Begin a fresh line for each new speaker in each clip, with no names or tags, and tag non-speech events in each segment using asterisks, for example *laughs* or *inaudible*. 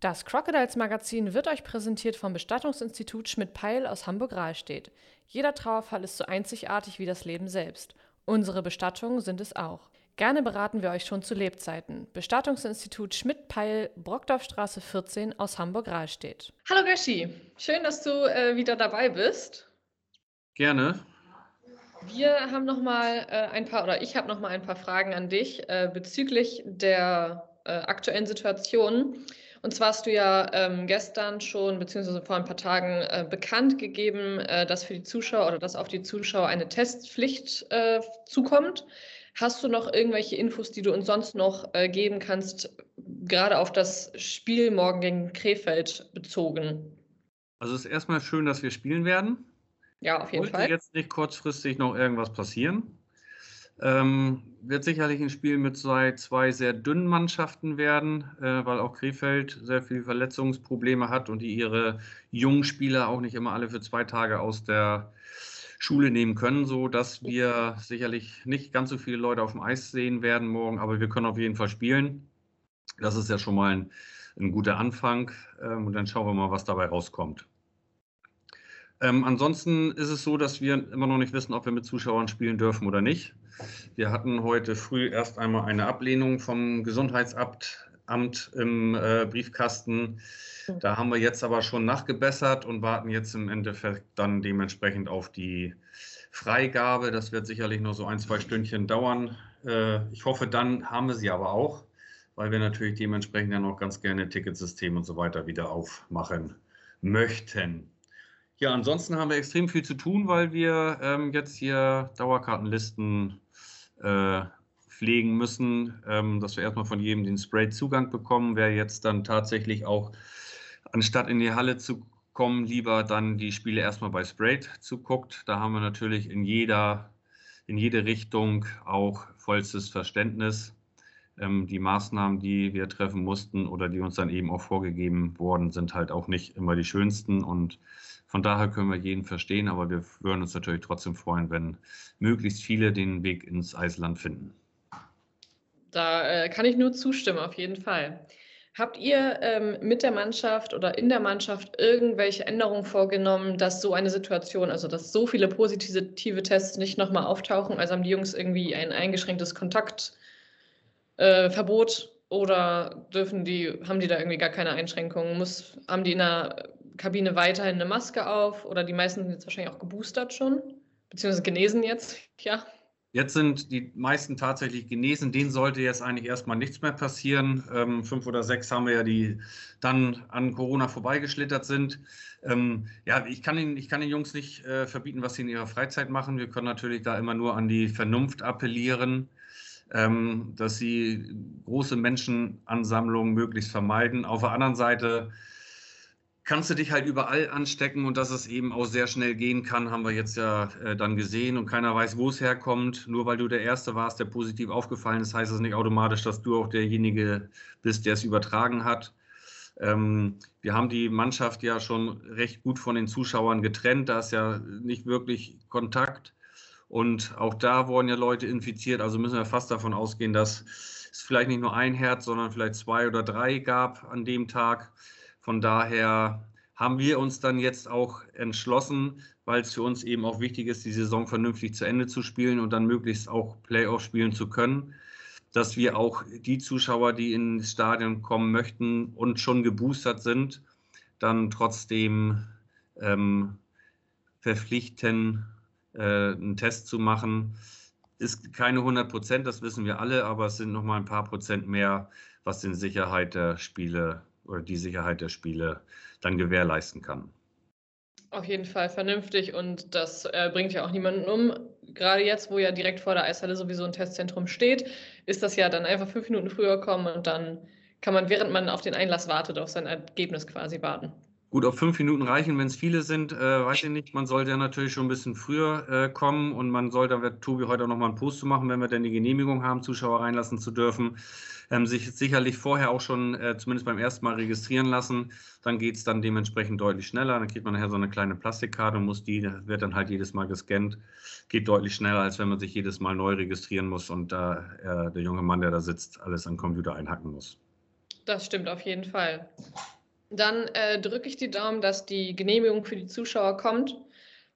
Das Crocodiles Magazin wird euch präsentiert vom Bestattungsinstitut Schmidt-Peil aus Hamburg-Rahlstedt. Jeder Trauerfall ist so einzigartig wie das Leben selbst. Unsere Bestattungen sind es auch. Gerne beraten wir euch schon zu Lebzeiten. Bestattungsinstitut Schmidt-Peil, Brockdorfstraße 14 aus Hamburg-Rahlstedt.
Hallo Gashi, schön, dass du äh, wieder dabei bist.
Gerne.
Wir haben noch mal äh, ein paar oder ich habe noch mal ein paar Fragen an dich äh, bezüglich der äh, aktuellen Situation. Und zwar hast du ja ähm, gestern schon, beziehungsweise vor ein paar Tagen, äh, bekannt gegeben, äh, dass für die Zuschauer oder dass auf die Zuschauer eine Testpflicht äh, zukommt. Hast du noch irgendwelche Infos, die du uns sonst noch äh, geben kannst, gerade auf das Spiel morgen gegen Krefeld bezogen?
Also es ist erstmal schön, dass wir spielen werden.
Ja, auf jeden
Sollte
Fall.
jetzt nicht kurzfristig noch irgendwas passieren. Ähm, wird sicherlich ein Spiel mit zwei, zwei sehr dünnen Mannschaften werden, äh, weil auch Krefeld sehr viele Verletzungsprobleme hat und die ihre jungen Spieler auch nicht immer alle für zwei Tage aus der Schule nehmen können, so dass wir sicherlich nicht ganz so viele Leute auf dem Eis sehen werden morgen, aber wir können auf jeden Fall spielen. Das ist ja schon mal ein, ein guter Anfang ähm, und dann schauen wir mal, was dabei rauskommt. Ähm, ansonsten ist es so, dass wir immer noch nicht wissen, ob wir mit Zuschauern spielen dürfen oder nicht. Wir hatten heute früh erst einmal eine Ablehnung vom Gesundheitsamt Amt im äh, Briefkasten. Da haben wir jetzt aber schon nachgebessert und warten jetzt im Endeffekt dann dementsprechend auf die Freigabe. Das wird sicherlich noch so ein, zwei Stündchen dauern. Äh, ich hoffe, dann haben wir sie aber auch, weil wir natürlich dementsprechend ja noch ganz gerne Ticketsystem und so weiter wieder aufmachen möchten. Ja, ansonsten haben wir extrem viel zu tun, weil wir ähm, jetzt hier Dauerkartenlisten äh, pflegen müssen, ähm, dass wir erstmal von jedem den Spray-Zugang bekommen. Wer jetzt dann tatsächlich auch, anstatt in die Halle zu kommen, lieber dann die Spiele erstmal bei Sprayed zuguckt. Da haben wir natürlich in jeder, in jede Richtung auch vollstes Verständnis. Ähm, die Maßnahmen, die wir treffen mussten oder die uns dann eben auch vorgegeben wurden, sind halt auch nicht immer die schönsten und von daher können wir jeden verstehen, aber wir würden uns natürlich trotzdem freuen, wenn möglichst viele den Weg ins Eisland finden.
Da äh, kann ich nur zustimmen, auf jeden Fall. Habt ihr ähm, mit der Mannschaft oder in der Mannschaft irgendwelche Änderungen vorgenommen, dass so eine Situation, also dass so viele positive Tests nicht nochmal auftauchen? Also haben die Jungs irgendwie ein eingeschränktes Kontaktverbot äh, oder dürfen die, haben die da irgendwie gar keine Einschränkungen? Muss, haben die in der Kabine weiterhin eine Maske auf oder die meisten sind jetzt wahrscheinlich auch geboostert schon, beziehungsweise genesen jetzt, *laughs* ja.
Jetzt sind die meisten tatsächlich genesen. Denen sollte jetzt eigentlich erstmal nichts mehr passieren. Ähm, fünf oder sechs haben wir ja, die dann an Corona vorbeigeschlittert sind. Ähm, ja, ich kann, den, ich kann den Jungs nicht äh, verbieten, was sie in ihrer Freizeit machen. Wir können natürlich da immer nur an die Vernunft appellieren, ähm, dass sie große Menschenansammlungen möglichst vermeiden. Auf der anderen Seite kannst du dich halt überall anstecken und dass es eben auch sehr schnell gehen kann, haben wir jetzt ja äh, dann gesehen und keiner weiß, wo es herkommt. Nur weil du der Erste warst, der positiv aufgefallen ist, heißt es nicht automatisch, dass du auch derjenige bist, der es übertragen hat. Ähm, wir haben die Mannschaft ja schon recht gut von den Zuschauern getrennt. Da ist ja nicht wirklich Kontakt. Und auch da wurden ja Leute infiziert. Also müssen wir fast davon ausgehen, dass es vielleicht nicht nur ein Herz, sondern vielleicht zwei oder drei gab an dem Tag. Von daher haben wir uns dann jetzt auch entschlossen, weil es für uns eben auch wichtig ist, die Saison vernünftig zu Ende zu spielen und dann möglichst auch Playoff spielen zu können, dass wir auch die Zuschauer, die ins Stadion kommen möchten und schon geboostert sind, dann trotzdem ähm, verpflichten, äh, einen Test zu machen. Ist keine 100 Prozent, das wissen wir alle, aber es sind noch mal ein paar Prozent mehr, was den Sicherheit der Spiele oder die Sicherheit der Spiele dann gewährleisten kann.
Auf jeden Fall vernünftig und das äh, bringt ja auch niemanden um. Gerade jetzt, wo ja direkt vor der Eishalle sowieso ein Testzentrum steht, ist das ja dann einfach fünf Minuten früher kommen und dann kann man, während man auf den Einlass wartet, auf sein Ergebnis quasi warten.
Gut, ob fünf Minuten reichen, wenn es viele sind, äh, weiß ich nicht. Man sollte ja natürlich schon ein bisschen früher äh, kommen und man sollte, da wird Tobi heute auch nochmal einen Post zu machen, wenn wir denn die Genehmigung haben, Zuschauer reinlassen zu dürfen, ähm, sich sicherlich vorher auch schon äh, zumindest beim ersten Mal registrieren lassen. Dann geht es dann dementsprechend deutlich schneller. Dann kriegt man nachher so eine kleine Plastikkarte und muss die, wird dann halt jedes Mal gescannt. Geht deutlich schneller, als wenn man sich jedes Mal neu registrieren muss und da äh, der junge Mann, der da sitzt, alles am Computer einhacken muss.
Das stimmt auf jeden Fall. Dann äh, drücke ich die Daumen, dass die Genehmigung für die Zuschauer kommt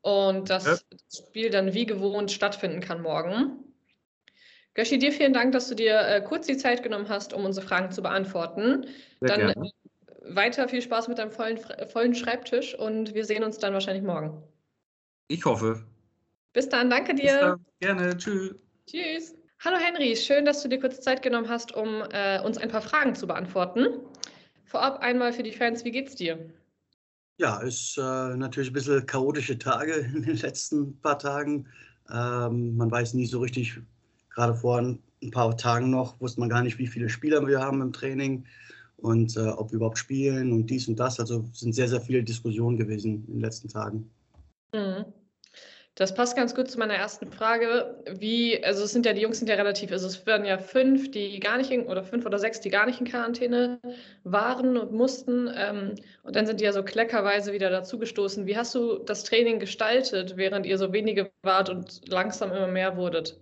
und dass ja. das Spiel dann wie gewohnt stattfinden kann morgen. Göschi, dir vielen Dank, dass du dir äh, kurz die Zeit genommen hast, um unsere Fragen zu beantworten. Sehr dann gerne. Äh, weiter viel Spaß mit deinem vollen, vollen Schreibtisch und wir sehen uns dann wahrscheinlich morgen.
Ich hoffe.
Bis dann, danke dir. Bis dann.
Gerne, tschüss.
Tschüss. Hallo Henry, schön, dass du dir kurz Zeit genommen hast, um äh, uns ein paar Fragen zu beantworten. Vorab einmal für die Fans, wie geht's dir?
Ja, ist äh, natürlich ein bisschen chaotische Tage *laughs* in den letzten paar Tagen. Ähm, man weiß nie so richtig, gerade vor ein paar Tagen noch, wusste man gar nicht, wie viele Spieler wir haben im Training und äh, ob wir überhaupt spielen und dies und das. Also sind sehr, sehr viele Diskussionen gewesen in den letzten Tagen.
Mhm. Das passt ganz gut zu meiner ersten Frage. Wie, also es sind ja, die Jungs sind ja relativ, also es werden ja fünf, die gar nicht in, oder fünf oder sechs, die gar nicht in Quarantäne waren und mussten. Ähm, und dann sind die ja so kleckerweise wieder dazugestoßen. Wie hast du das Training gestaltet, während ihr so wenige wart und langsam immer mehr wurdet?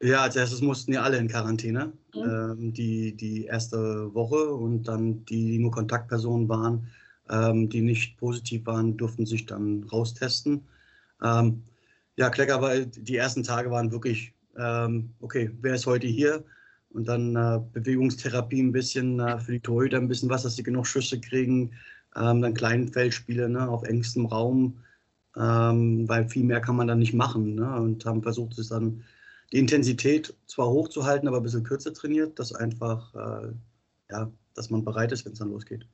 Ja, als erstes mussten ja alle in Quarantäne. Mhm. Ähm, die, die erste Woche und dann die, die nur Kontaktpersonen waren, ähm, die nicht positiv waren, durften sich dann raustesten. Ähm, ja, Klecker, weil die ersten Tage waren wirklich, ähm, okay, wer ist heute hier? Und dann äh, Bewegungstherapie ein bisschen äh, für die Torhüter, ein bisschen was, dass sie genug Schüsse kriegen. Ähm, dann Kleinfeldspiele ne, auf engstem Raum, ähm, weil viel mehr kann man dann nicht machen. Ne? Und haben versucht, es dann die Intensität zwar hochzuhalten, aber ein bisschen kürzer trainiert, dass einfach, äh, ja, dass man bereit ist, wenn es dann losgeht.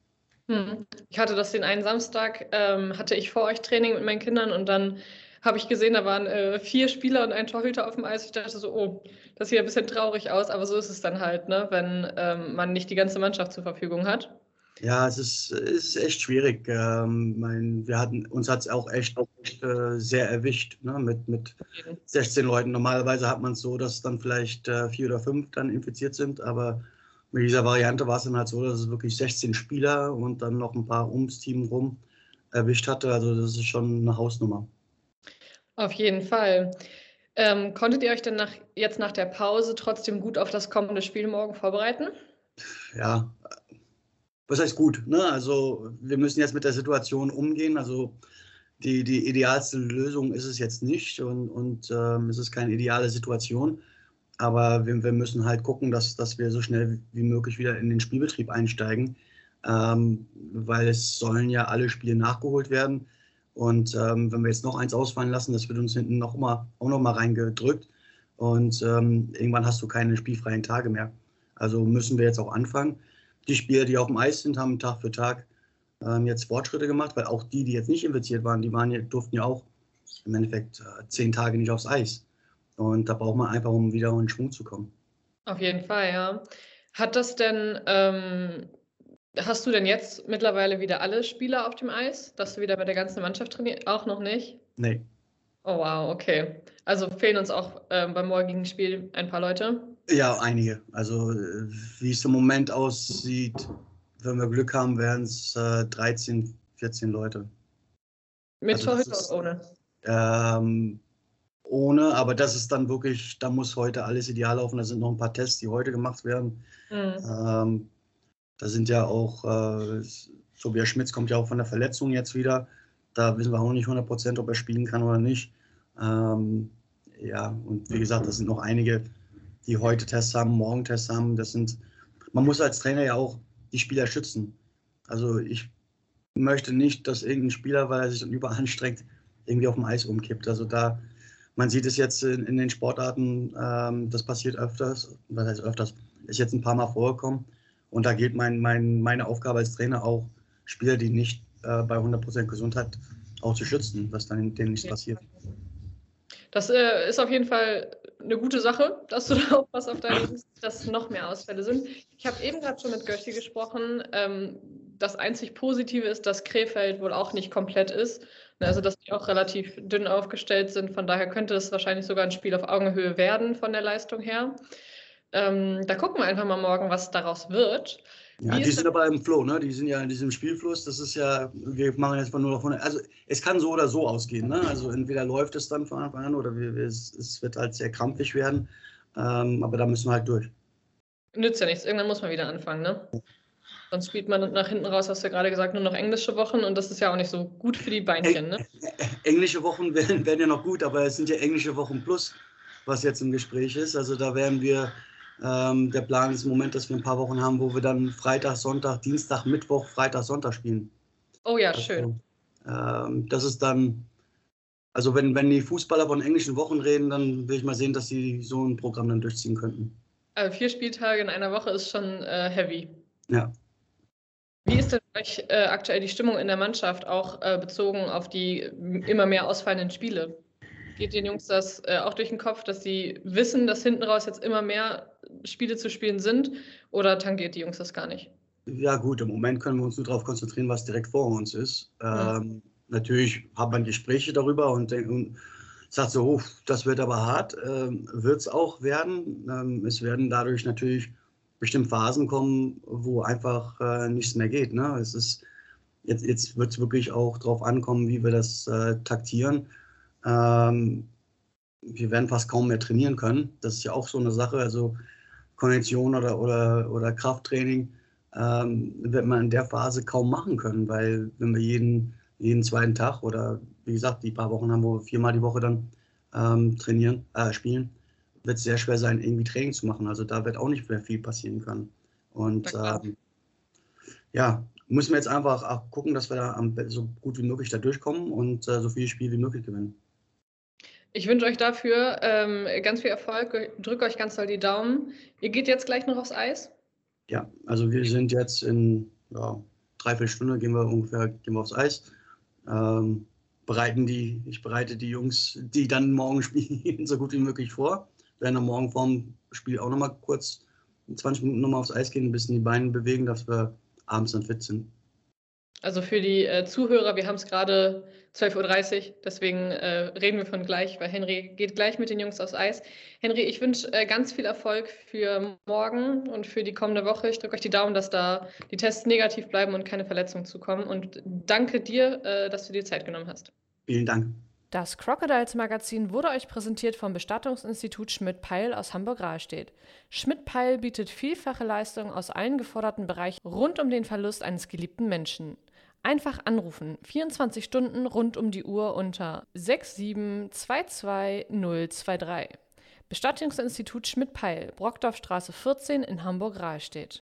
Hm. Ich hatte das den einen Samstag, ähm, hatte ich vor euch Training mit meinen Kindern und dann habe ich gesehen, da waren äh, vier Spieler und ein Torhüter auf dem Eis. Ich dachte so, oh, das sieht ein bisschen traurig aus, aber so ist es dann halt, ne, wenn ähm, man nicht die ganze Mannschaft zur Verfügung hat.
Ja, es ist, es ist echt schwierig. Ähm, mein, wir hatten, uns hat es auch echt, auch äh, sehr erwischt ne, mit, mit 16 Leuten. Normalerweise hat man es so, dass dann vielleicht äh, vier oder fünf dann infiziert sind, aber mit dieser Variante war es dann halt so, dass es wirklich 16 Spieler und dann noch ein paar ums Team rum erwischt hatte. Also das ist schon eine Hausnummer.
Auf jeden Fall. Ähm, konntet ihr euch denn nach, jetzt nach der Pause trotzdem gut auf das kommende Spiel morgen vorbereiten?
Ja, was heißt gut? Ne? Also wir müssen jetzt mit der Situation umgehen. Also die, die idealste Lösung ist es jetzt nicht und, und ähm, es ist keine ideale Situation. Aber wir, wir, müssen halt gucken, dass, dass wir so schnell wie möglich wieder in den Spielbetrieb einsteigen, ähm, weil es sollen ja alle Spiele nachgeholt werden. Und ähm, wenn wir jetzt noch eins ausfallen lassen, das wird uns hinten noch mal, auch noch mal reingedrückt. Und ähm, irgendwann hast du keine spielfreien Tage mehr. Also müssen wir jetzt auch anfangen. Die Spieler, die auf dem Eis sind, haben Tag für Tag ähm, jetzt Fortschritte gemacht, weil auch die, die jetzt nicht infiziert waren, die waren, durften ja auch im Endeffekt äh, zehn Tage nicht aufs Eis. Und da braucht man einfach, um wieder in Schwung zu kommen.
Auf jeden Fall, ja. Hat das denn ähm, Hast du denn jetzt mittlerweile wieder alle Spieler auf dem Eis, dass du wieder mit der ganzen Mannschaft trainierst? Auch noch nicht?
Nee.
Oh wow, okay. Also fehlen uns auch äh, beim morgigen Spiel ein paar Leute?
Ja, einige. Also äh, wie es im Moment aussieht, wenn wir Glück haben, werden es äh, 13, 14 Leute.
Mit also Torhüter oder ohne?
Ähm, ohne, aber das ist dann wirklich, da muss heute alles ideal laufen. Da sind noch ein paar Tests, die heute gemacht werden. Mhm. Ähm, da sind ja auch, äh, Tobias Schmitz kommt ja auch von der Verletzung jetzt wieder. Da wissen wir auch nicht 100 Prozent, ob er spielen kann oder nicht. Ähm, ja, und wie gesagt, das sind noch einige, die heute Tests haben, morgen Tests haben. Das sind, man muss als Trainer ja auch die Spieler schützen. Also ich möchte nicht, dass irgendein Spieler, weil er sich dann überanstrengt, irgendwie auf dem Eis umkippt. Also da, man sieht es jetzt in, in den Sportarten, ähm, das passiert öfters, was heißt öfters, ist jetzt ein paar Mal vorgekommen. Und da geht mein, mein, meine Aufgabe als Trainer auch, Spieler, die nicht äh, bei 100% Gesundheit auch zu schützen, dass dann denen nichts passiert.
Das äh, ist auf jeden Fall eine gute Sache, dass du *laughs* da aufpasst auf deine Liste, dass noch mehr Ausfälle sind. Ich habe eben gerade schon mit Götti gesprochen. Ähm, das einzig Positive ist, dass Krefeld wohl auch nicht komplett ist. Also, dass die auch relativ dünn aufgestellt sind. Von daher könnte es wahrscheinlich sogar ein Spiel auf Augenhöhe werden von der Leistung her. Ähm, da gucken wir einfach mal morgen, was daraus wird.
Ja, Wie die sind aber im Flow, ne? Die sind ja in diesem Spielfluss. Das ist ja, wir machen jetzt mal nur davon. Also es kann so oder so ausgehen, ne? Also entweder läuft es dann von Anfang an oder wir, wir, es, wird halt sehr krampfig werden. Ähm, aber da müssen wir halt durch.
Nützt ja nichts. Irgendwann muss man wieder anfangen, ne? Sonst spielt man nach hinten raus, hast du ja gerade gesagt, nur noch englische Wochen und das ist ja auch nicht so gut für die Beinchen. Ne?
Englische Wochen wären, wären ja noch gut, aber es sind ja englische Wochen plus, was jetzt im Gespräch ist. Also da werden wir, ähm, der Plan ist im Moment, dass wir ein paar Wochen haben, wo wir dann Freitag, Sonntag, Dienstag, Mittwoch, Freitag, Sonntag spielen.
Oh ja, also, schön.
Ähm, das ist dann, also wenn, wenn die Fußballer von englischen Wochen reden, dann will ich mal sehen, dass sie so ein Programm dann durchziehen könnten.
Also vier Spieltage in einer Woche ist schon äh, heavy.
Ja.
Wie ist denn euch äh, aktuell die Stimmung in der Mannschaft, auch äh, bezogen auf die immer mehr ausfallenden Spiele? Geht den Jungs das äh, auch durch den Kopf, dass sie wissen, dass hinten raus jetzt immer mehr Spiele zu spielen sind? Oder tangiert die Jungs das gar nicht?
Ja, gut, im Moment können wir uns nur darauf konzentrieren, was direkt vor uns ist. Ähm, mhm. Natürlich hat man Gespräche darüber und, und sagt so, oh, das wird aber hart. Ähm, wird es auch werden. Ähm, es werden dadurch natürlich bestimmt Phasen kommen, wo einfach äh, nichts mehr geht. Ne? Es ist, jetzt jetzt wird es wirklich auch darauf ankommen, wie wir das äh, taktieren. Ähm, wir werden fast kaum mehr trainieren können. Das ist ja auch so eine Sache. Also Kondition oder, oder, oder Krafttraining ähm, wird man in der Phase kaum machen können, weil wenn wir jeden, jeden zweiten Tag oder wie gesagt, die paar Wochen haben, wo wir viermal die Woche dann ähm, trainieren, äh, spielen, wird es sehr schwer sein, irgendwie Training zu machen. Also da wird auch nicht mehr viel passieren können. Und ähm, ja, müssen wir jetzt einfach gucken, dass wir da so gut wie möglich da durchkommen und äh, so viele Spiele wie möglich gewinnen.
Ich wünsche euch dafür ähm, ganz viel Erfolg. Drücke euch ganz doll die Daumen. Ihr geht jetzt gleich noch aufs Eis?
Ja, also wir sind jetzt in ja, dreiviertel Stunde gehen wir ungefähr gehen wir aufs Eis. Ähm, bereiten die, ich bereite die Jungs, die dann morgen *laughs* spielen, so gut wie möglich vor werden am Morgen vorm Spiel auch nochmal kurz 20 Minuten nochmal aufs Eis gehen, ein bisschen die Beine bewegen, dass wir abends dann fit sind.
Also für die äh, Zuhörer, wir haben es gerade 12.30 Uhr, deswegen äh, reden wir von gleich, weil Henry geht gleich mit den Jungs aufs Eis. Henry, ich wünsche äh, ganz viel Erfolg für morgen und für die kommende Woche. Ich drücke euch die Daumen, dass da die Tests negativ bleiben und keine Verletzungen zukommen. Und danke dir, äh, dass du dir Zeit genommen hast.
Vielen Dank.
Das Crocodiles Magazin wurde euch präsentiert vom Bestattungsinstitut Schmidt-Peil aus Hamburg-Rahlstedt. Schmidt-Peil bietet vielfache Leistungen aus allen geforderten Bereichen rund um den Verlust eines geliebten Menschen. Einfach anrufen, 24 Stunden rund um die Uhr unter 6722023. Bestattungsinstitut Schmidt-Peil, Brockdorfstraße 14 in Hamburg-Rahlstedt.